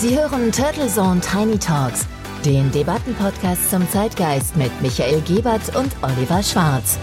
Sie hören Turtle Zone Tiny Talks, den Debattenpodcast zum Zeitgeist mit Michael Gebert und Oliver Schwarz.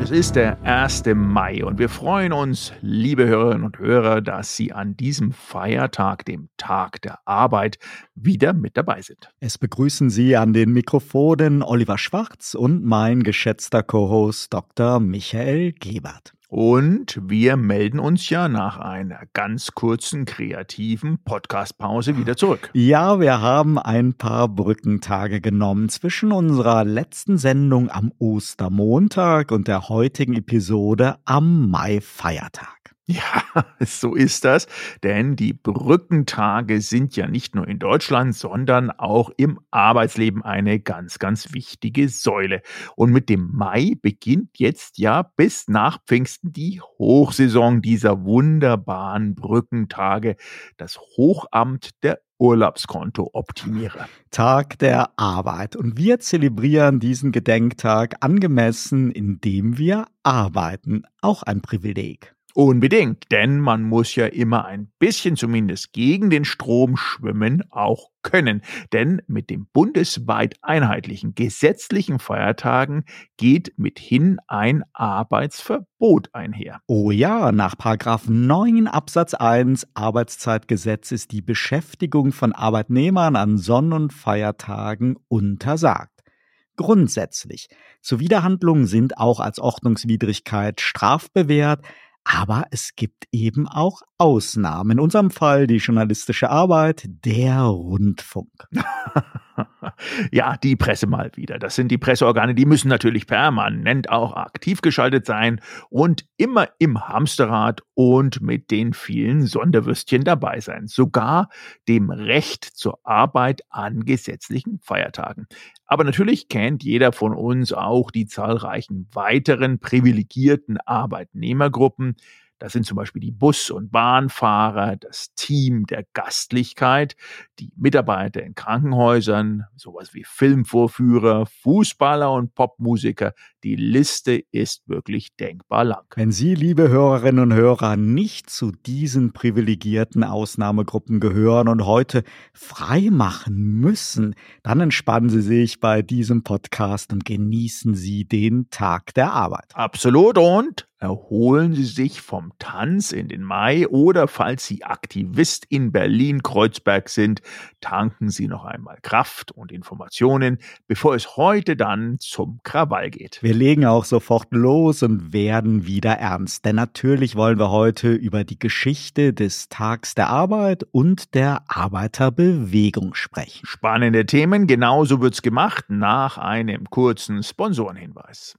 Es ist der 1. Mai und wir freuen uns, liebe Hörerinnen und Hörer, dass Sie an diesem Feiertag, dem Tag der Arbeit, wieder mit dabei sind. Es begrüßen Sie an den Mikrofonen Oliver Schwarz und mein geschätzter Co-Host Dr. Michael Gebert. Und wir melden uns ja nach einer ganz kurzen kreativen Podcast-Pause wieder zurück. Ja, wir haben ein paar Brückentage genommen zwischen unserer letzten Sendung am Ostermontag und der heutigen Episode am Mai-Feiertag. Ja, so ist das, denn die Brückentage sind ja nicht nur in Deutschland, sondern auch im Arbeitsleben eine ganz, ganz wichtige Säule. Und mit dem Mai beginnt jetzt ja bis nach Pfingsten die Hochsaison dieser wunderbaren Brückentage, das Hochamt der Urlaubskonto-Optimierer. Tag der Arbeit. Und wir zelebrieren diesen Gedenktag angemessen, indem wir arbeiten. Auch ein Privileg. Unbedingt, denn man muss ja immer ein bisschen zumindest gegen den Strom schwimmen, auch können. Denn mit dem bundesweit einheitlichen gesetzlichen Feiertagen geht mithin ein Arbeitsverbot einher. Oh ja, nach 9 Absatz 1 Arbeitszeitgesetz ist die Beschäftigung von Arbeitnehmern an Sonn- und Feiertagen untersagt. Grundsätzlich. Zuwiderhandlungen sind auch als Ordnungswidrigkeit strafbewehrt, aber es gibt eben auch Ausnahmen. In unserem Fall die journalistische Arbeit, der Rundfunk. ja, die Presse mal wieder. Das sind die Presseorgane, die müssen natürlich permanent auch aktiv geschaltet sein und immer im Hamsterrad und mit den vielen Sonderwürstchen dabei sein. Sogar dem Recht zur Arbeit an gesetzlichen Feiertagen. Aber natürlich kennt jeder von uns auch die zahlreichen weiteren privilegierten Arbeitnehmergruppen, das sind zum Beispiel die Bus- und Bahnfahrer, das Team der Gastlichkeit, die Mitarbeiter in Krankenhäusern, sowas wie Filmvorführer, Fußballer und Popmusiker. Die Liste ist wirklich denkbar lang. Wenn Sie, liebe Hörerinnen und Hörer, nicht zu diesen privilegierten Ausnahmegruppen gehören und heute frei machen müssen, dann entspannen Sie sich bei diesem Podcast und genießen Sie den Tag der Arbeit. Absolut und erholen Sie sich vom Tanz in den Mai oder falls Sie Aktivist in Berlin-Kreuzberg sind, tanken Sie noch einmal Kraft und Informationen, bevor es heute dann zum Krawall geht. Wir legen auch sofort los und werden wieder ernst, denn natürlich wollen wir heute über die Geschichte des Tags der Arbeit und der Arbeiterbewegung sprechen. Spannende Themen, genauso wird's gemacht nach einem kurzen Sponsorenhinweis.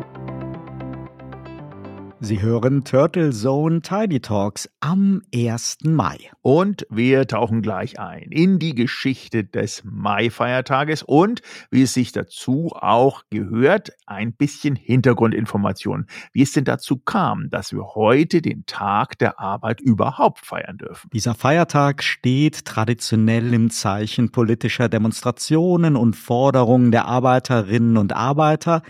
Sie hören Turtle Zone Tidy Talks am 1. Mai. Und wir tauchen gleich ein in die Geschichte des Mai-Feiertages und, wie es sich dazu auch gehört, ein bisschen Hintergrundinformation, wie es denn dazu kam, dass wir heute den Tag der Arbeit überhaupt feiern dürfen. Dieser Feiertag steht traditionell im Zeichen politischer Demonstrationen und Forderungen der Arbeiterinnen und Arbeiter,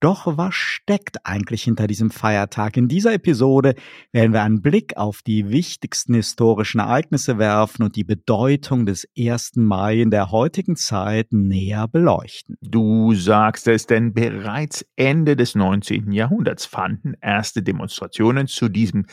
doch was steckt eigentlich hinter diesem Feiertag? In dieser Episode werden wir einen Blick auf die wichtigsten historischen Ereignisse werfen und die Bedeutung des 1. Mai in der heutigen Zeit näher beleuchten. Du sagst es, denn bereits Ende des 19. Jahrhunderts fanden erste Demonstrationen zu diesem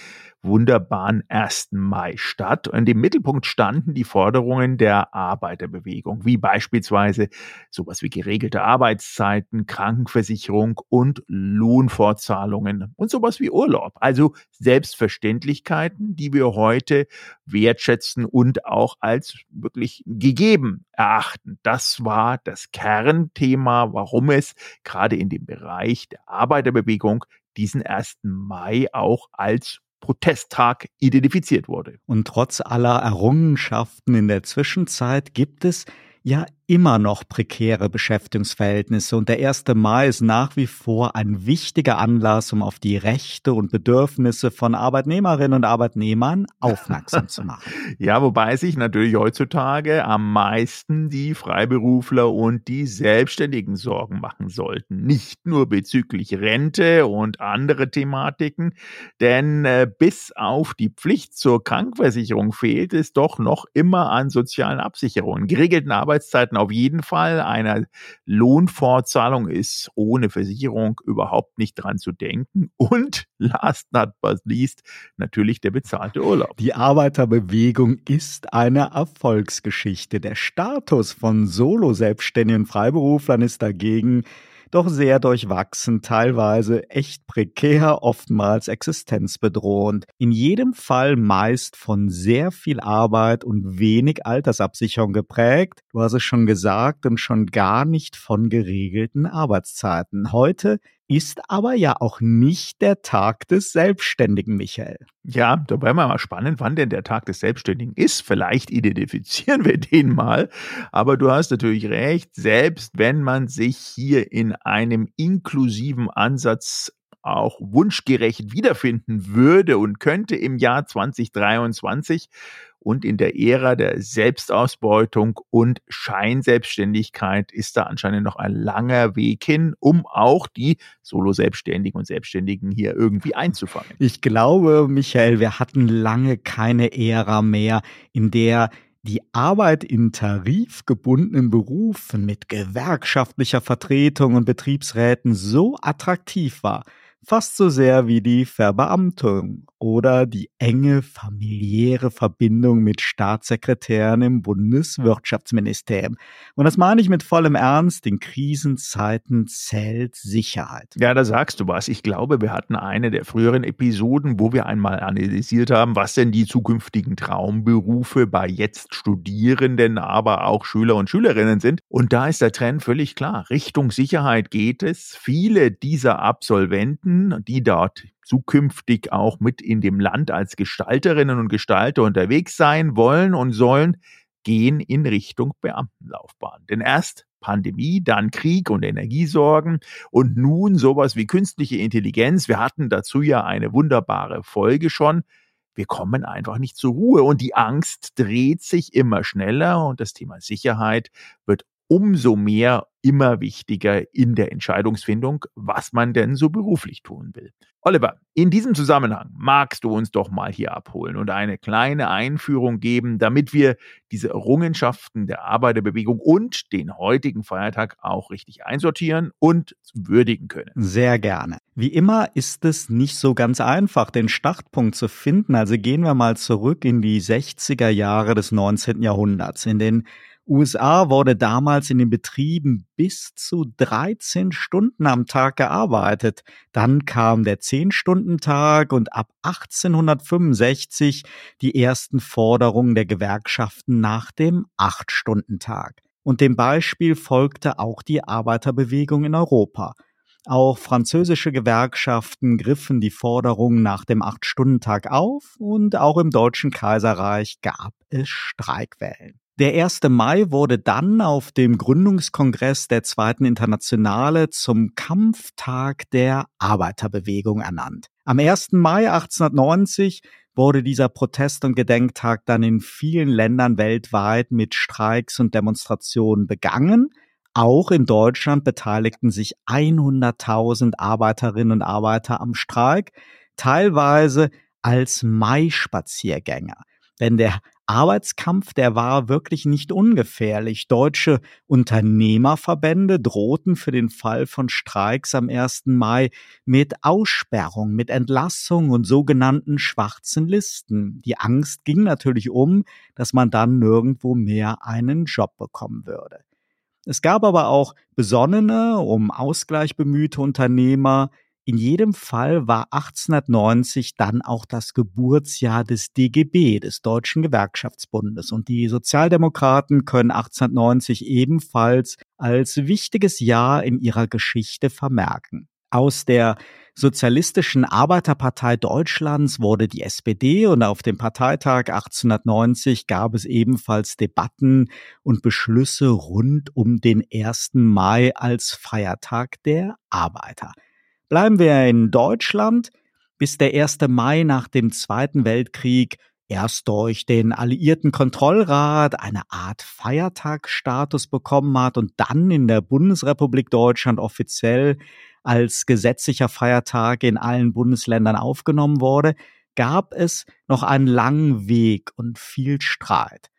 wunderbaren 1. Mai statt. Und im Mittelpunkt standen die Forderungen der Arbeiterbewegung, wie beispielsweise sowas wie geregelte Arbeitszeiten, Krankenversicherung und Lohnfortzahlungen und sowas wie Urlaub. Also Selbstverständlichkeiten, die wir heute wertschätzen und auch als wirklich gegeben erachten. Das war das Kernthema, warum es gerade in dem Bereich der Arbeiterbewegung diesen 1. Mai auch als Protesttag identifiziert wurde. Und trotz aller Errungenschaften in der Zwischenzeit gibt es ja immer noch prekäre Beschäftigungsverhältnisse und der 1. Mai ist nach wie vor ein wichtiger Anlass, um auf die Rechte und Bedürfnisse von Arbeitnehmerinnen und Arbeitnehmern aufmerksam zu machen. ja, wobei sich natürlich heutzutage am meisten die Freiberufler und die Selbstständigen Sorgen machen sollten. Nicht nur bezüglich Rente und andere Thematiken, denn äh, bis auf die Pflicht zur Krankversicherung fehlt es doch noch immer an sozialen Absicherungen, geregelten Arbeitszeiten auf jeden Fall. Eine Lohnfortzahlung ist ohne Versicherung überhaupt nicht dran zu denken. Und last not but least natürlich der bezahlte Urlaub. Die Arbeiterbewegung ist eine Erfolgsgeschichte. Der Status von Solo-Selbstständigen Freiberuflern ist dagegen doch sehr durchwachsen, teilweise echt prekär, oftmals existenzbedrohend. In jedem Fall meist von sehr viel Arbeit und wenig Altersabsicherung geprägt. Du hast es schon gesagt und schon gar nicht von geregelten Arbeitszeiten. Heute ist aber ja auch nicht der Tag des Selbstständigen, Michael. Ja, da wäre mal spannend, wann denn der Tag des Selbstständigen ist. Vielleicht identifizieren wir den mal. Aber du hast natürlich recht, selbst wenn man sich hier in einem inklusiven Ansatz auch wunschgerecht wiederfinden würde und könnte im Jahr 2023 und in der Ära der Selbstausbeutung und Scheinselbstständigkeit ist da anscheinend noch ein langer Weg hin, um auch die Solo-Selbstständigen und Selbstständigen hier irgendwie einzufangen. Ich glaube, Michael, wir hatten lange keine Ära mehr, in der die Arbeit in tarifgebundenen Berufen mit gewerkschaftlicher Vertretung und Betriebsräten so attraktiv war, fast so sehr wie die Verbeamtung oder die enge familiäre Verbindung mit Staatssekretären im Bundeswirtschaftsministerium. Und das meine ich mit vollem Ernst, in Krisenzeiten zählt Sicherheit. Ja, da sagst du was. Ich glaube, wir hatten eine der früheren Episoden, wo wir einmal analysiert haben, was denn die zukünftigen Traumberufe bei jetzt Studierenden, aber auch Schüler und Schülerinnen sind. Und da ist der Trend völlig klar. Richtung Sicherheit geht es. Viele dieser Absolventen, die dort zukünftig auch mit in dem Land als Gestalterinnen und Gestalter unterwegs sein wollen und sollen, gehen in Richtung Beamtenlaufbahn. Denn erst Pandemie, dann Krieg und Energiesorgen und nun sowas wie künstliche Intelligenz. Wir hatten dazu ja eine wunderbare Folge schon. Wir kommen einfach nicht zur Ruhe und die Angst dreht sich immer schneller und das Thema Sicherheit wird umso mehr immer wichtiger in der Entscheidungsfindung, was man denn so beruflich tun will. Oliver, in diesem Zusammenhang magst du uns doch mal hier abholen und eine kleine Einführung geben, damit wir diese Errungenschaften der Arbeiterbewegung und den heutigen Feiertag auch richtig einsortieren und würdigen können. Sehr gerne. Wie immer ist es nicht so ganz einfach, den Startpunkt zu finden. Also gehen wir mal zurück in die 60er Jahre des 19. Jahrhunderts, in den USA wurde damals in den Betrieben bis zu 13 Stunden am Tag gearbeitet. Dann kam der 10-Stunden-Tag und ab 1865 die ersten Forderungen der Gewerkschaften nach dem 8-Stunden-Tag. Und dem Beispiel folgte auch die Arbeiterbewegung in Europa. Auch französische Gewerkschaften griffen die Forderungen nach dem Acht-Stunden-Tag auf und auch im Deutschen Kaiserreich gab es Streikwellen. Der 1. Mai wurde dann auf dem Gründungskongress der Zweiten Internationale zum Kampftag der Arbeiterbewegung ernannt. Am 1. Mai 1890 wurde dieser Protest- und Gedenktag dann in vielen Ländern weltweit mit Streiks und Demonstrationen begangen. Auch in Deutschland beteiligten sich 100.000 Arbeiterinnen und Arbeiter am Streik, teilweise als Mai-Spaziergänger. Denn der Arbeitskampf, der war wirklich nicht ungefährlich. Deutsche Unternehmerverbände drohten für den Fall von Streiks am 1. Mai mit Aussperrung, mit Entlassung und sogenannten schwarzen Listen. Die Angst ging natürlich um, dass man dann nirgendwo mehr einen Job bekommen würde. Es gab aber auch besonnene, um Ausgleich bemühte Unternehmer, in jedem Fall war 1890 dann auch das Geburtsjahr des DGB, des Deutschen Gewerkschaftsbundes. Und die Sozialdemokraten können 1890 ebenfalls als wichtiges Jahr in ihrer Geschichte vermerken. Aus der Sozialistischen Arbeiterpartei Deutschlands wurde die SPD und auf dem Parteitag 1890 gab es ebenfalls Debatten und Beschlüsse rund um den 1. Mai als Feiertag der Arbeiter. Bleiben wir in Deutschland, bis der 1. Mai nach dem Zweiten Weltkrieg erst durch den Alliierten Kontrollrat eine Art Feiertagsstatus bekommen hat und dann in der Bundesrepublik Deutschland offiziell als gesetzlicher Feiertag in allen Bundesländern aufgenommen wurde, gab es noch einen langen Weg und viel Streit.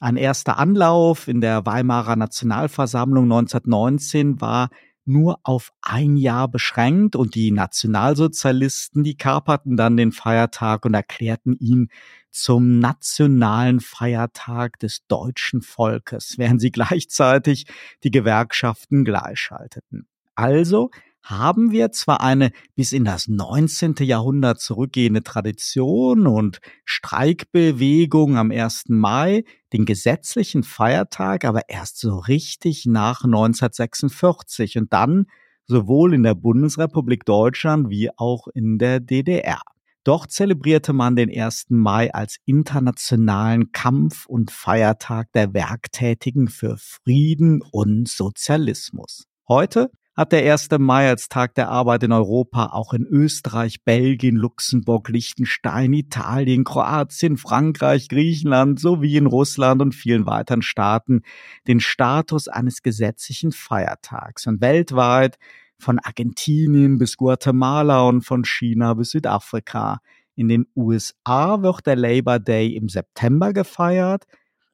Ein erster Anlauf in der Weimarer Nationalversammlung 1919 war nur auf ein Jahr beschränkt und die Nationalsozialisten, die kaperten dann den Feiertag und erklärten ihn zum nationalen Feiertag des deutschen Volkes, während sie gleichzeitig die Gewerkschaften gleichschalteten. Also haben wir zwar eine bis in das 19. Jahrhundert zurückgehende Tradition und Streikbewegung am 1. Mai, den gesetzlichen Feiertag, aber erst so richtig nach 1946 und dann sowohl in der Bundesrepublik Deutschland wie auch in der DDR. Doch zelebrierte man den 1. Mai als internationalen Kampf- und Feiertag der Werktätigen für Frieden und Sozialismus. Heute hat der 1. Mai als Tag der Arbeit in Europa auch in Österreich, Belgien, Luxemburg, Liechtenstein, Italien, Kroatien, Frankreich, Griechenland sowie in Russland und vielen weiteren Staaten den Status eines gesetzlichen Feiertags. Und weltweit von Argentinien bis Guatemala und von China bis Südafrika. In den USA wird der Labor Day im September gefeiert,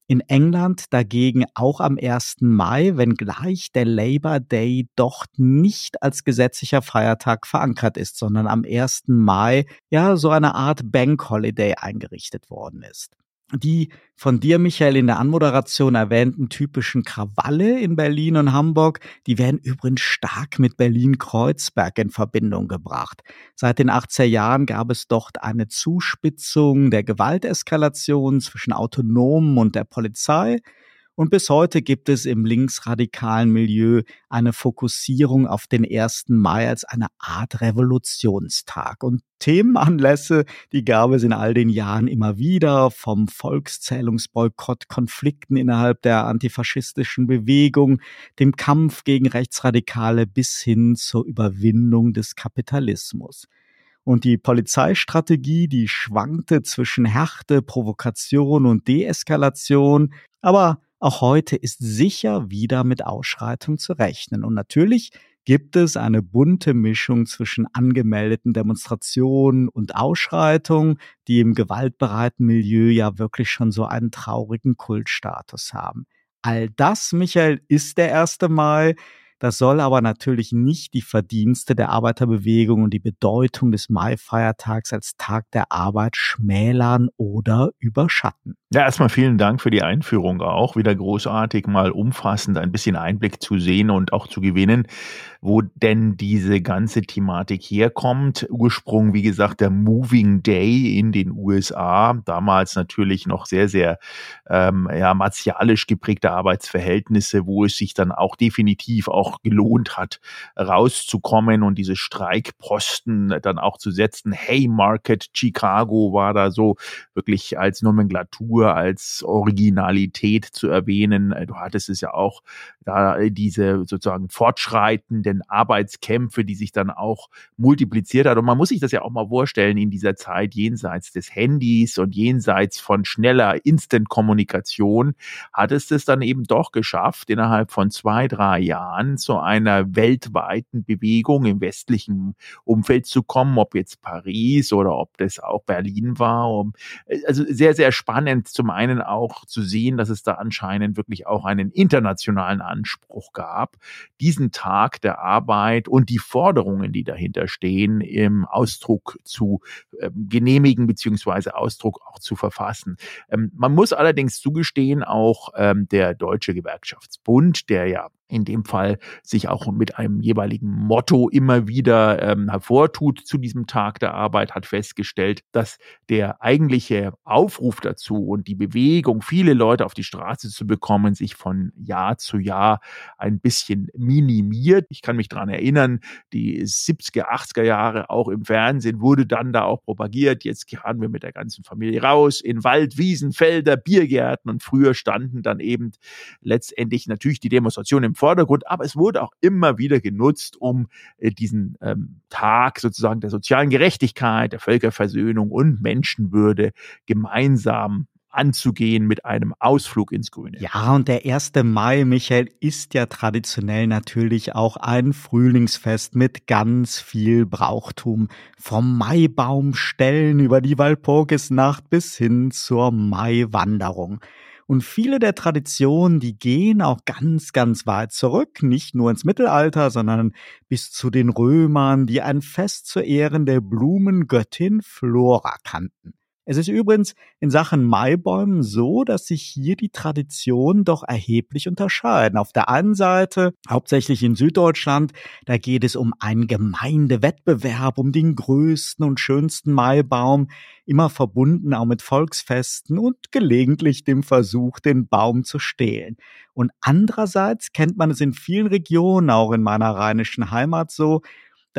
in England dagegen auch am 1. Mai, wenngleich der Labor Day dort nicht als gesetzlicher Feiertag verankert ist, sondern am 1. Mai ja so eine Art Bank Holiday eingerichtet worden ist die von dir, Michael, in der Anmoderation erwähnten typischen Krawalle in Berlin und Hamburg, die werden übrigens stark mit Berlin-Kreuzberg in Verbindung gebracht. Seit den 80er Jahren gab es dort eine Zuspitzung der Gewalteskalation zwischen Autonomen und der Polizei. Und bis heute gibt es im linksradikalen Milieu eine Fokussierung auf den 1. Mai als eine Art Revolutionstag. Und Themenanlässe, die gab es in all den Jahren immer wieder, vom Volkszählungsboykott, Konflikten innerhalb der antifaschistischen Bewegung, dem Kampf gegen Rechtsradikale bis hin zur Überwindung des Kapitalismus. Und die Polizeistrategie, die schwankte zwischen Härte, Provokation und Deeskalation, aber auch heute ist sicher wieder mit Ausschreitung zu rechnen. Und natürlich gibt es eine bunte Mischung zwischen angemeldeten Demonstrationen und Ausschreitungen, die im gewaltbereiten Milieu ja wirklich schon so einen traurigen Kultstatus haben. All das, Michael, ist der 1. Mai. Das soll aber natürlich nicht die Verdienste der Arbeiterbewegung und die Bedeutung des Mai-Feiertags als Tag der Arbeit schmälern oder überschatten. Ja, erstmal vielen Dank für die Einführung auch. Wieder großartig, mal umfassend ein bisschen Einblick zu sehen und auch zu gewinnen, wo denn diese ganze Thematik herkommt. Ursprung, wie gesagt, der Moving Day in den USA. Damals natürlich noch sehr, sehr ähm, ja, martialisch geprägte Arbeitsverhältnisse, wo es sich dann auch definitiv auch gelohnt hat, rauszukommen und diese Streikposten dann auch zu setzen. Haymarket Chicago war da so wirklich als Nomenklatur als Originalität zu erwähnen. Äh, du hattest es ja auch da diese sozusagen fortschreitenden Arbeitskämpfe, die sich dann auch multipliziert hat. Und man muss sich das ja auch mal vorstellen in dieser Zeit jenseits des Handys und jenseits von schneller Instant-Kommunikation hat es das dann eben doch geschafft, innerhalb von zwei, drei Jahren zu einer weltweiten Bewegung im westlichen Umfeld zu kommen, ob jetzt Paris oder ob das auch Berlin war. Äh, also sehr, sehr spannend zum einen auch zu sehen, dass es da anscheinend wirklich auch einen internationalen Anspruch gab, diesen Tag der Arbeit und die Forderungen, die dahinter stehen, im Ausdruck zu äh, genehmigen beziehungsweise Ausdruck auch zu verfassen. Ähm, man muss allerdings zugestehen, auch ähm, der Deutsche Gewerkschaftsbund, der ja in dem Fall sich auch mit einem jeweiligen Motto immer wieder ähm, hervortut zu diesem Tag der Arbeit, hat festgestellt, dass der eigentliche Aufruf dazu und die Bewegung, viele Leute auf die Straße zu bekommen, sich von Jahr zu Jahr ein bisschen minimiert. Ich kann mich daran erinnern, die 70er, 80er Jahre auch im Fernsehen wurde dann da auch propagiert, jetzt fahren wir mit der ganzen Familie raus in Wald, Wiesen, Felder, Biergärten und früher standen dann eben letztendlich natürlich die Demonstrationen im Vordergrund, aber es wurde auch immer wieder genutzt, um äh, diesen ähm, Tag sozusagen der sozialen Gerechtigkeit, der Völkerversöhnung und Menschenwürde gemeinsam anzugehen mit einem Ausflug ins Grüne. Ja, und der 1. Mai, Michael, ist ja traditionell natürlich auch ein Frühlingsfest mit ganz viel Brauchtum. Vom Maibaumstellen über die Walpurgisnacht bis hin zur Maiwanderung. Und viele der Traditionen, die gehen auch ganz, ganz weit zurück, nicht nur ins Mittelalter, sondern bis zu den Römern, die ein Fest zu Ehren der Blumengöttin Flora kannten. Es ist übrigens in Sachen Maibäumen so, dass sich hier die Traditionen doch erheblich unterscheiden. Auf der einen Seite, hauptsächlich in Süddeutschland, da geht es um einen Gemeindewettbewerb, um den größten und schönsten Maibaum, immer verbunden auch mit Volksfesten und gelegentlich dem Versuch, den Baum zu stehlen. Und andererseits kennt man es in vielen Regionen, auch in meiner rheinischen Heimat so,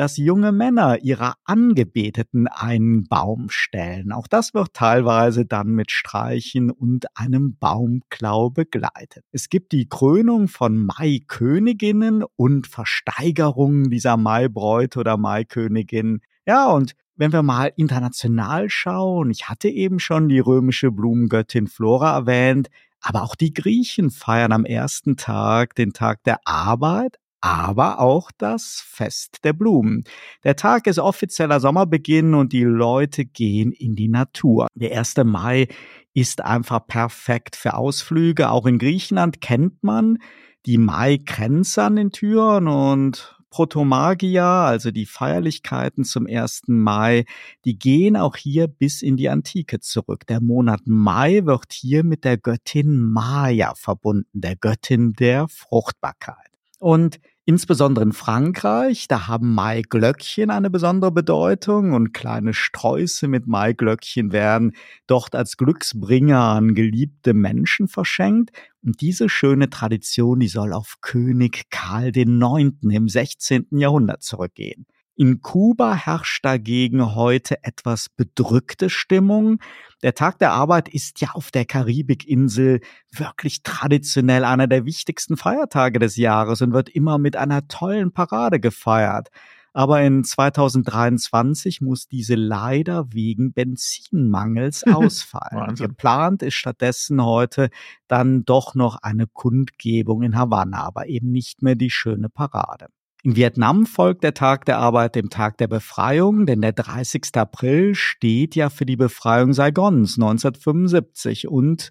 dass junge Männer ihrer Angebeteten einen Baum stellen. Auch das wird teilweise dann mit Streichen und einem Baumklau begleitet. Es gibt die Krönung von Maiköniginnen und Versteigerungen dieser Maibräute oder Maikönigin. Ja, und wenn wir mal international schauen, ich hatte eben schon die römische Blumengöttin Flora erwähnt, aber auch die Griechen feiern am ersten Tag den Tag der Arbeit, aber auch das Fest der Blumen. Der Tag ist offizieller Sommerbeginn und die Leute gehen in die Natur. Der 1. Mai ist einfach perfekt für Ausflüge. Auch in Griechenland kennt man die Mai-Grenze an den Türen und Protomagia, also die Feierlichkeiten zum 1. Mai, die gehen auch hier bis in die Antike zurück. Der Monat Mai wird hier mit der Göttin Maya verbunden, der Göttin der Fruchtbarkeit. Und insbesondere in Frankreich, da haben Maiglöckchen eine besondere Bedeutung und kleine Sträuße mit Maiglöckchen werden dort als Glücksbringer an geliebte Menschen verschenkt. Und diese schöne Tradition, die soll auf König Karl IX. im 16. Jahrhundert zurückgehen. In Kuba herrscht dagegen heute etwas bedrückte Stimmung. Der Tag der Arbeit ist ja auf der Karibikinsel wirklich traditionell einer der wichtigsten Feiertage des Jahres und wird immer mit einer tollen Parade gefeiert. Aber in 2023 muss diese leider wegen Benzinmangels ausfallen. Geplant ist stattdessen heute dann doch noch eine Kundgebung in Havanna, aber eben nicht mehr die schöne Parade. In Vietnam folgt der Tag der Arbeit dem Tag der Befreiung, denn der 30. April steht ja für die Befreiung Saigons 1975 und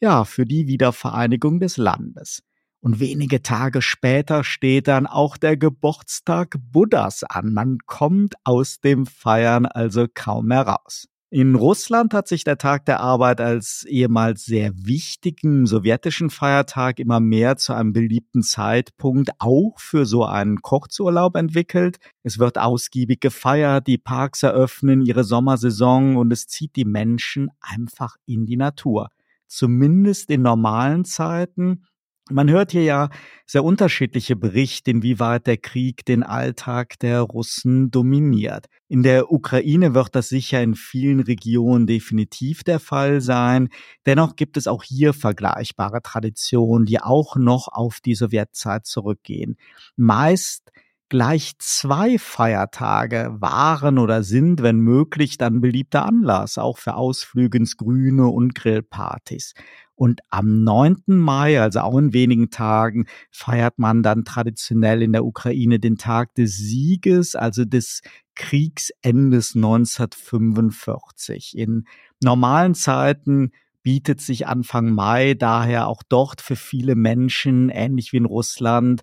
ja, für die Wiedervereinigung des Landes. Und wenige Tage später steht dann auch der Geburtstag Buddhas an. Man kommt aus dem Feiern also kaum mehr raus. In Russland hat sich der Tag der Arbeit als ehemals sehr wichtigen sowjetischen Feiertag immer mehr zu einem beliebten Zeitpunkt auch für so einen Kurzurlaub entwickelt. Es wird ausgiebig gefeiert, die Parks eröffnen ihre Sommersaison und es zieht die Menschen einfach in die Natur. Zumindest in normalen Zeiten man hört hier ja sehr unterschiedliche Berichte, inwieweit der Krieg den Alltag der Russen dominiert. In der Ukraine wird das sicher in vielen Regionen definitiv der Fall sein. Dennoch gibt es auch hier vergleichbare Traditionen, die auch noch auf die Sowjetzeit zurückgehen. Meist gleich zwei Feiertage waren oder sind, wenn möglich, dann beliebter Anlass, auch für Ausflüge ins Grüne und Grillpartys. Und am 9. Mai, also auch in wenigen Tagen, feiert man dann traditionell in der Ukraine den Tag des Sieges, also des Kriegsendes 1945. In normalen Zeiten bietet sich Anfang Mai daher auch dort für viele Menschen, ähnlich wie in Russland,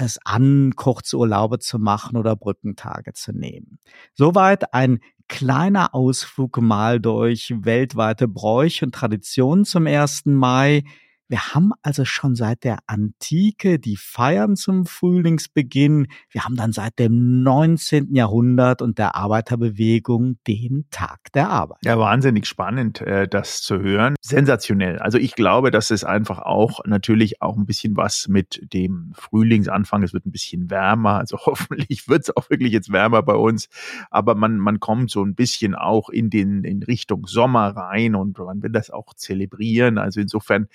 es an, Kurzurlaube zu machen oder Brückentage zu nehmen. Soweit ein kleiner Ausflug mal durch weltweite Bräuche und Traditionen zum 1. Mai. Wir haben also schon seit der Antike die Feiern zum Frühlingsbeginn. Wir haben dann seit dem 19. Jahrhundert und der Arbeiterbewegung den Tag der Arbeit. Ja, wahnsinnig spannend, äh, das zu hören. Sensationell. Also ich glaube, dass es einfach auch natürlich auch ein bisschen was mit dem Frühlingsanfang. Es wird ein bisschen wärmer. Also hoffentlich wird es auch wirklich jetzt wärmer bei uns. Aber man, man kommt so ein bisschen auch in den, in Richtung Sommer rein und man will das auch zelebrieren. Also insofern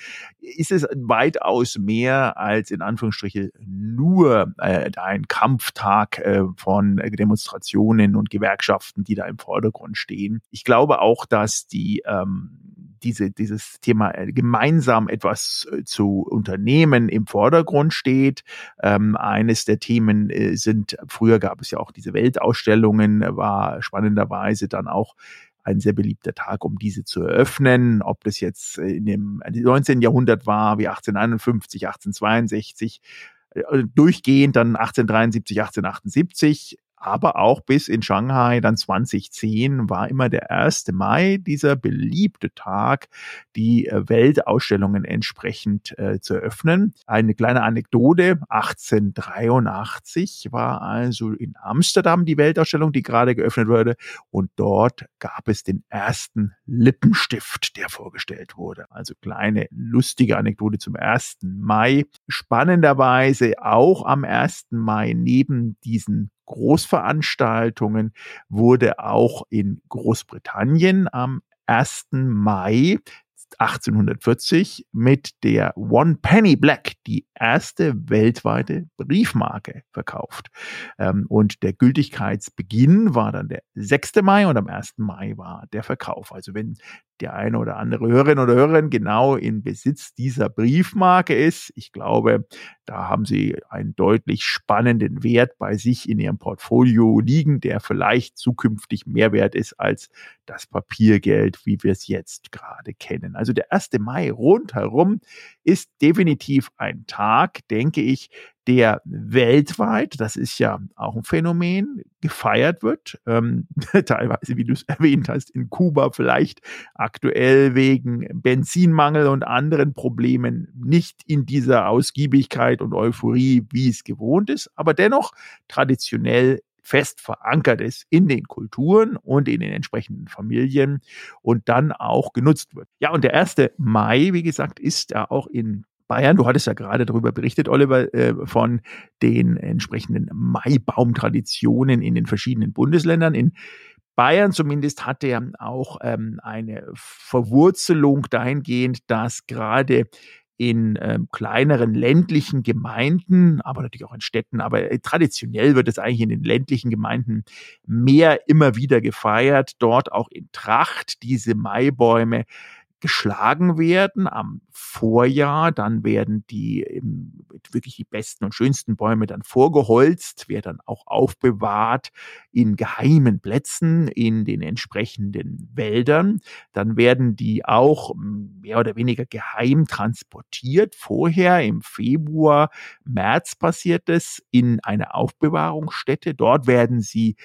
ist es weitaus mehr als in Anführungsstrichen nur äh, ein Kampftag äh, von Demonstrationen und Gewerkschaften, die da im Vordergrund stehen. Ich glaube auch, dass die ähm, diese, dieses Thema äh, gemeinsam etwas äh, zu unternehmen im Vordergrund steht. Ähm, eines der Themen äh, sind, früher gab es ja auch diese Weltausstellungen, war spannenderweise dann auch ein sehr beliebter Tag, um diese zu eröffnen. Ob das jetzt in dem 19. Jahrhundert war, wie 1851, 1862, durchgehend dann 1873, 1878 aber auch bis in Shanghai dann 2010 war immer der 1. Mai dieser beliebte Tag, die äh, Weltausstellungen entsprechend äh, zu eröffnen. Eine kleine Anekdote, 1883 war also in Amsterdam die Weltausstellung, die gerade geöffnet wurde und dort gab es den ersten Lippenstift, der vorgestellt wurde. Also kleine lustige Anekdote zum 1. Mai. Spannenderweise auch am 1. Mai neben diesen Großveranstaltungen wurde auch in Großbritannien am 1. Mai 1840 mit der One Penny Black die erste weltweite Briefmarke verkauft. Ähm, und der Gültigkeitsbeginn war dann der 6. Mai und am 1. Mai war der Verkauf. Also wenn der eine oder andere Hörerin oder Hörerin genau in Besitz dieser Briefmarke ist. Ich glaube, da haben Sie einen deutlich spannenden Wert bei sich in Ihrem Portfolio liegen, der vielleicht zukünftig mehr wert ist als das Papiergeld, wie wir es jetzt gerade kennen. Also der 1. Mai rundherum ist definitiv ein Tag, denke ich, der weltweit, das ist ja auch ein Phänomen, gefeiert wird. Ähm, teilweise, wie du es erwähnt hast, in Kuba vielleicht aktuell wegen Benzinmangel und anderen Problemen nicht in dieser Ausgiebigkeit und Euphorie, wie es gewohnt ist, aber dennoch traditionell fest verankert ist in den Kulturen und in den entsprechenden Familien und dann auch genutzt wird. Ja, und der erste Mai, wie gesagt, ist ja auch in Bayern. Du hattest ja gerade darüber berichtet, Oliver, äh, von den entsprechenden Maibaumtraditionen in den verschiedenen Bundesländern. In Bayern zumindest hatte er auch ähm, eine Verwurzelung dahingehend, dass gerade in ähm, kleineren ländlichen Gemeinden, aber natürlich auch in Städten, aber äh, traditionell wird es eigentlich in den ländlichen Gemeinden mehr immer wieder gefeiert, dort auch in Tracht diese Maibäume geschlagen werden am Vorjahr. Dann werden die wirklich die besten und schönsten Bäume dann vorgeholzt, werden auch aufbewahrt in geheimen Plätzen in den entsprechenden Wäldern. Dann werden die auch mehr oder weniger geheim transportiert. Vorher im Februar, März passiert es in eine Aufbewahrungsstätte. Dort werden sie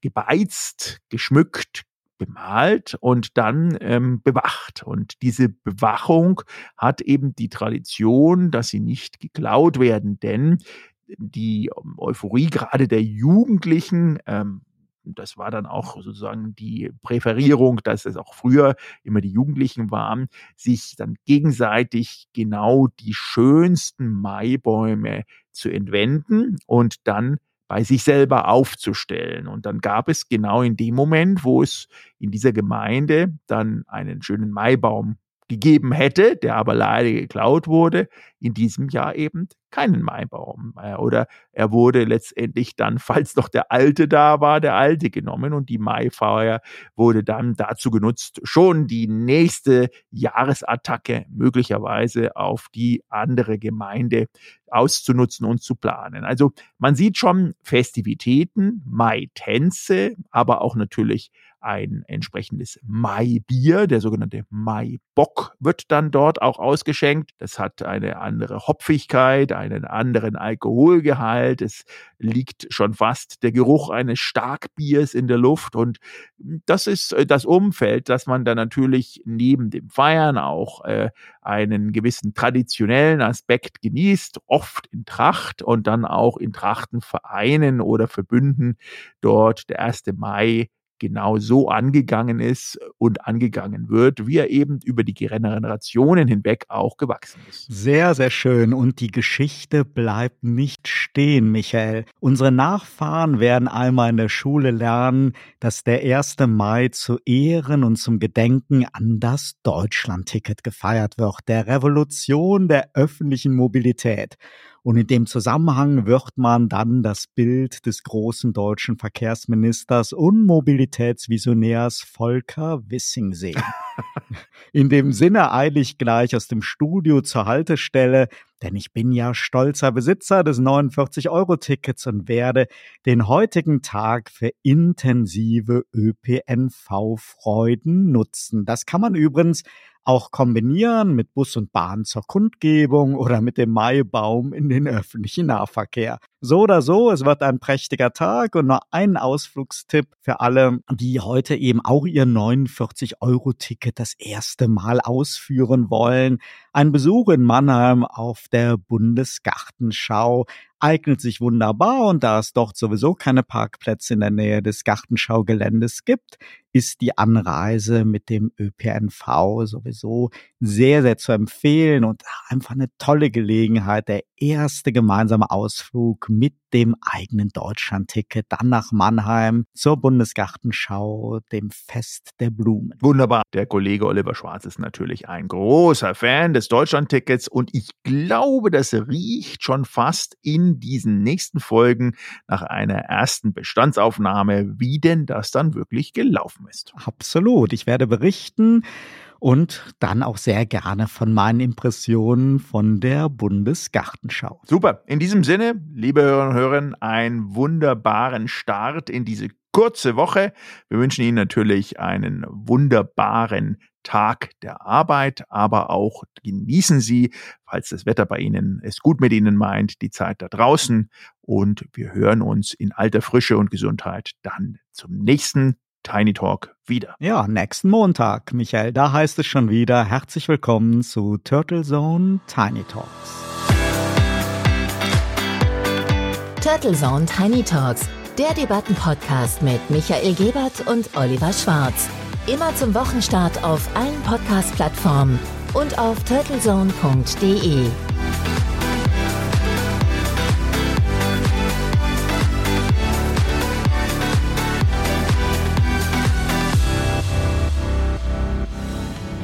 gebeizt, geschmückt, bemalt und dann ähm, bewacht. Und diese Bewachung hat eben die Tradition, dass sie nicht geklaut werden, denn die ähm, Euphorie gerade der Jugendlichen, ähm, das war dann auch sozusagen die Präferierung, dass es auch früher immer die Jugendlichen waren, sich dann gegenseitig genau die schönsten Maibäume zu entwenden und dann bei sich selber aufzustellen. Und dann gab es genau in dem Moment, wo es in dieser Gemeinde dann einen schönen Maibaum gegeben hätte, der aber leider geklaut wurde, in diesem Jahr eben keinen Maibaum. Äh, oder er wurde letztendlich dann, falls noch der alte da war, der alte genommen und die Maifeier wurde dann dazu genutzt, schon die nächste Jahresattacke möglicherweise auf die andere Gemeinde auszunutzen und zu planen. Also man sieht schon Festivitäten, Mai-Tänze, aber auch natürlich ein entsprechendes Maibier, der sogenannte Maibock wird dann dort auch ausgeschenkt. Das hat eine andere Hopfigkeit, einen anderen Alkoholgehalt. Es liegt schon fast der Geruch eines Starkbiers in der Luft und das ist äh, das Umfeld, dass man dann natürlich neben dem Feiern auch äh, einen gewissen traditionellen Aspekt genießt, oft in Tracht und dann auch in Trachtenvereinen oder Verbünden dort der 1. Mai genau so angegangen ist und angegangen wird, wie er eben über die Generationen hinweg auch gewachsen ist. Sehr, sehr schön. Und die Geschichte bleibt nicht stehen, Michael. Unsere Nachfahren werden einmal in der Schule lernen, dass der 1. Mai zu Ehren und zum Gedenken an das Deutschlandticket gefeiert wird, der Revolution der öffentlichen Mobilität. Und in dem Zusammenhang wird man dann das Bild des großen deutschen Verkehrsministers und Mobilitätsvisionärs Volker Wissing sehen. In dem Sinne eile ich gleich aus dem Studio zur Haltestelle, denn ich bin ja stolzer Besitzer des 49-Euro-Tickets und werde den heutigen Tag für intensive ÖPNV-Freuden nutzen. Das kann man übrigens auch kombinieren mit Bus und Bahn zur Kundgebung oder mit dem Maibaum in den öffentlichen Nahverkehr. So oder so, es wird ein prächtiger Tag und nur ein Ausflugstipp für alle, die heute eben auch ihr 49-Euro-Ticket das erste Mal ausführen wollen. Ein Besuch in Mannheim auf der Bundesgartenschau eignet sich wunderbar und da es dort sowieso keine Parkplätze in der Nähe des Gartenschaugeländes gibt, ist die Anreise mit dem ÖPNV sowieso sehr, sehr zu empfehlen und einfach eine tolle Gelegenheit. Der erste gemeinsame Ausflug mit dem eigenen Deutschlandticket, dann nach Mannheim zur Bundesgartenschau, dem Fest der Blumen. Wunderbar. Der Kollege Oliver Schwarz ist natürlich ein großer Fan des Deutschlandtickets und ich glaube, das riecht schon fast in diesen nächsten Folgen nach einer ersten Bestandsaufnahme, wie denn das dann wirklich gelaufen ist. Absolut. Ich werde berichten und dann auch sehr gerne von meinen Impressionen von der Bundesgartenschau. Super. In diesem Sinne, liebe Hörerinnen und Hörer, einen wunderbaren Start in diese kurze Woche. Wir wünschen Ihnen natürlich einen wunderbaren Tag der Arbeit, aber auch genießen Sie, falls das Wetter bei Ihnen es gut mit Ihnen meint, die Zeit da draußen und wir hören uns in alter Frische und Gesundheit dann zum nächsten Tiny Talk wieder. Ja, nächsten Montag, Michael. Da heißt es schon wieder herzlich willkommen zu Turtle Zone Tiny Talks. Turtle Zone Tiny Talks, der Debattenpodcast mit Michael Gebert und Oliver Schwarz. Immer zum Wochenstart auf allen Podcast-Plattformen und auf turtlezone.de.